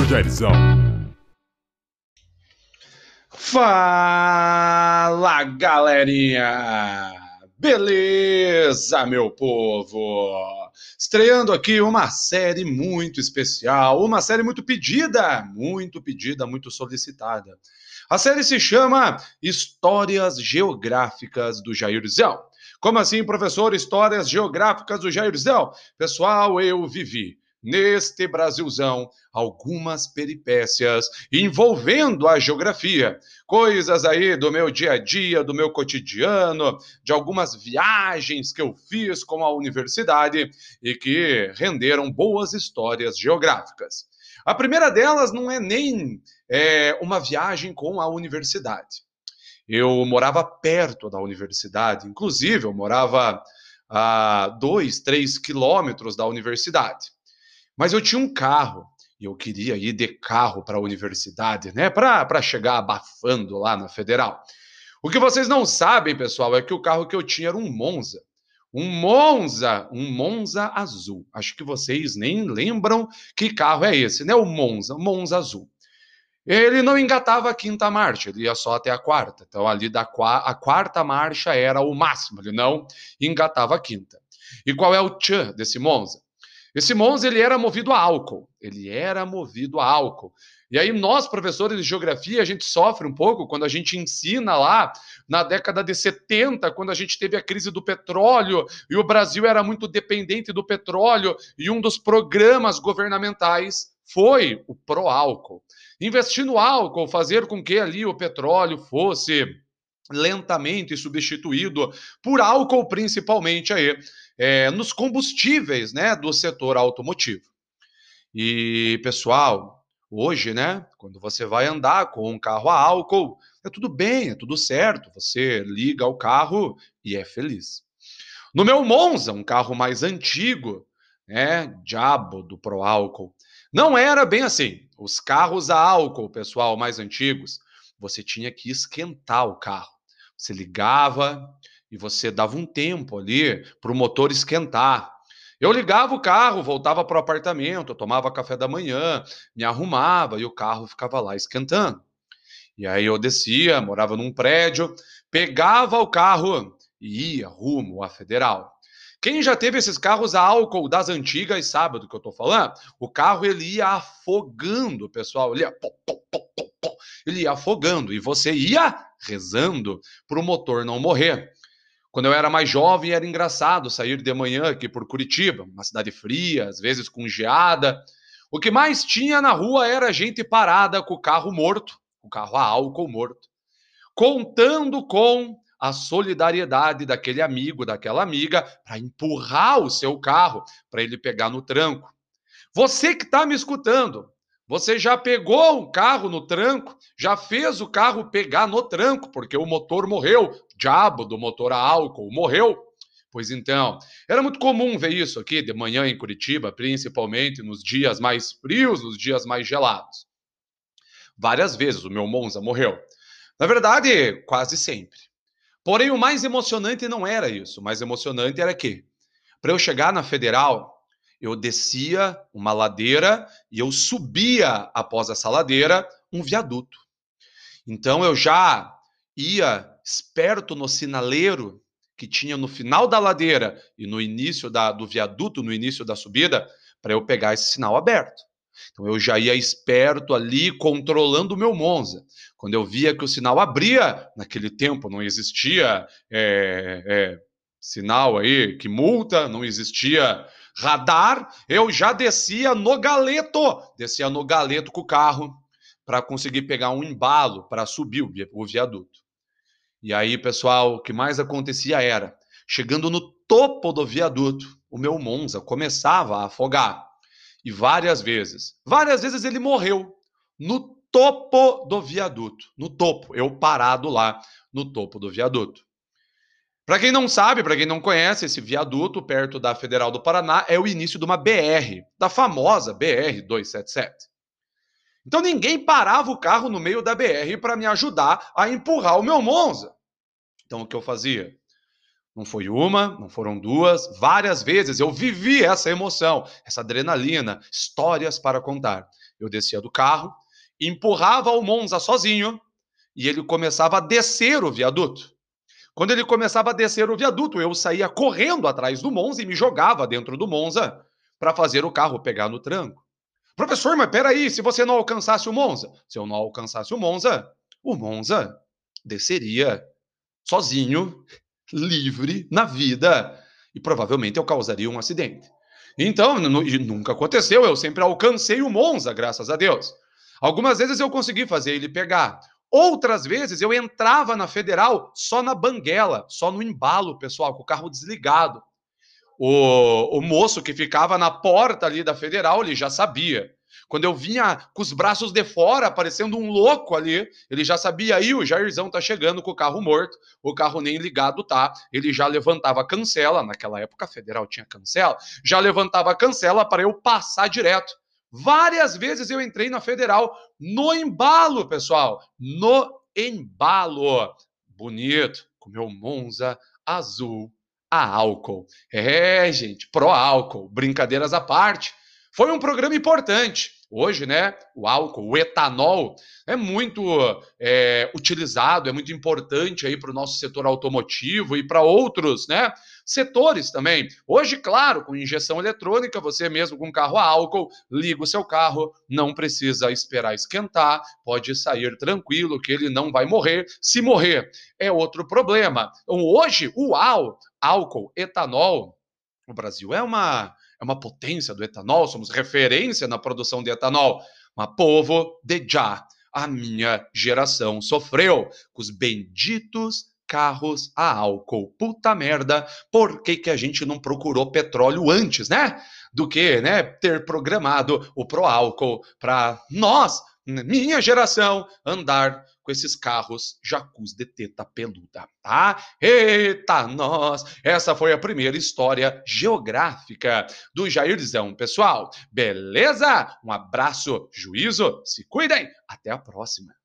Professor Jairzão. Fala, galerinha! Beleza, meu povo? Estreando aqui uma série muito especial, uma série muito pedida, muito pedida, muito solicitada. A série se chama Histórias Geográficas do Jairzão. Como assim, professor? Histórias Geográficas do Jairzão? Pessoal, eu vivi neste Brasilzão algumas peripécias envolvendo a geografia, coisas aí do meu dia a dia, do meu cotidiano, de algumas viagens que eu fiz com a universidade e que renderam boas histórias geográficas. A primeira delas não é nem é, uma viagem com a universidade. Eu morava perto da universidade, inclusive eu morava a dois, três quilômetros da universidade. Mas eu tinha um carro e eu queria ir de carro para a universidade, né? Para chegar abafando lá na federal. O que vocês não sabem, pessoal, é que o carro que eu tinha era um Monza. Um Monza, um Monza azul. Acho que vocês nem lembram que carro é esse, né? O Monza, Monza azul. Ele não engatava a quinta marcha, ele ia só até a quarta. Então, ali da a quarta marcha era o máximo, ele não engatava a quinta. E qual é o tchan desse Monza? Esse Monza ele era movido a álcool. Ele era movido a álcool. E aí nós, professores de geografia, a gente sofre um pouco quando a gente ensina lá na década de 70, quando a gente teve a crise do petróleo e o Brasil era muito dependente do petróleo e um dos programas governamentais foi o pró-álcool. Investir no álcool, fazer com que ali o petróleo fosse lentamente substituído por álcool, principalmente aí é, nos combustíveis né, do setor automotivo. E, pessoal, hoje, né, quando você vai andar com um carro a álcool, é tudo bem, é tudo certo, você liga o carro e é feliz. No meu Monza, um carro mais antigo, né, diabo do Pro Álcool, não era bem assim. Os carros a álcool, pessoal, mais antigos, você tinha que esquentar o carro. Você ligava, e você dava um tempo ali para o motor esquentar. Eu ligava o carro, voltava para o apartamento, tomava café da manhã, me arrumava e o carro ficava lá esquentando. E aí eu descia, morava num prédio, pegava o carro e ia rumo à federal. Quem já teve esses carros a álcool das antigas sabe do que eu estou falando? O carro ele ia afogando, pessoal, ele ia, ele ia afogando e você ia rezando para o motor não morrer. Quando eu era mais jovem, era engraçado sair de manhã aqui por Curitiba, uma cidade fria, às vezes com geada. O que mais tinha na rua era gente parada com o carro morto, o carro a álcool morto, contando com a solidariedade daquele amigo, daquela amiga, para empurrar o seu carro, para ele pegar no tranco. Você que está me escutando, você já pegou o carro no tranco? Já fez o carro pegar no tranco, porque o motor morreu, diabo do motor a álcool morreu? Pois então, era muito comum ver isso aqui de manhã em Curitiba, principalmente nos dias mais frios, nos dias mais gelados. Várias vezes o meu Monza morreu. Na verdade, quase sempre. Porém, o mais emocionante não era isso. O mais emocionante era que, para eu chegar na federal, eu descia uma ladeira e eu subia após essa ladeira um viaduto. Então eu já ia esperto no sinaleiro que tinha no final da ladeira e no início da, do viaduto, no início da subida, para eu pegar esse sinal aberto. Então eu já ia esperto ali, controlando o meu Monza. Quando eu via que o sinal abria, naquele tempo não existia é, é, sinal aí que multa, não existia radar, eu já descia no galeto, descia no galeto com o carro para conseguir pegar um embalo para subir o viaduto. E aí, pessoal, o que mais acontecia era, chegando no topo do viaduto, o meu Monza começava a afogar. E várias vezes, várias vezes ele morreu no topo do viaduto, no topo, eu parado lá no topo do viaduto. Para quem não sabe, para quem não conhece, esse viaduto perto da Federal do Paraná é o início de uma BR, da famosa BR 277. Então ninguém parava o carro no meio da BR para me ajudar a empurrar o meu Monza. Então o que eu fazia? Não foi uma, não foram duas, várias vezes eu vivi essa emoção, essa adrenalina, histórias para contar. Eu descia do carro, empurrava o Monza sozinho e ele começava a descer o viaduto. Quando ele começava a descer o viaduto, eu saía correndo atrás do Monza e me jogava dentro do Monza para fazer o carro pegar no tranco. Professor, mas peraí, se você não alcançasse o Monza? Se eu não alcançasse o Monza, o Monza desceria sozinho livre na vida e provavelmente eu causaria um acidente. Então, nunca aconteceu, eu sempre alcancei o Monza, graças a Deus. Algumas vezes eu consegui fazer ele pegar. Outras vezes eu entrava na federal só na banguela, só no embalo, pessoal, com o carro desligado. O, o moço que ficava na porta ali da federal, ele já sabia. Quando eu vinha com os braços de fora, parecendo um louco ali, ele já sabia aí, o Jairzão tá chegando com o carro morto, o carro nem ligado tá. Ele já levantava a cancela, naquela época a federal tinha cancela, já levantava a cancela para eu passar direto. Várias vezes eu entrei na federal no embalo, pessoal, no embalo. Bonito, com meu Monza azul a álcool. É, gente, pró álcool, brincadeiras à parte. Foi um programa importante. Hoje, né, o álcool, o etanol, é muito é, utilizado, é muito importante aí para o nosso setor automotivo e para outros, né, setores também. Hoje, claro, com injeção eletrônica, você mesmo com carro a álcool, liga o seu carro, não precisa esperar esquentar, pode sair tranquilo que ele não vai morrer. Se morrer, é outro problema. Então, hoje, o álcool, etanol, o Brasil é uma é uma potência do etanol, somos referência na produção de etanol. Mas, povo, de já, a minha geração sofreu com os benditos carros a álcool. Puta merda, por que, que a gente não procurou petróleo antes, né? Do que, né, ter programado o pro álcool para nós, minha geração, andar com esses carros jacuz de teta peluda, tá? Eita, nós! Essa foi a primeira história geográfica do Jairzão, pessoal. Beleza? Um abraço, juízo, se cuidem, até a próxima.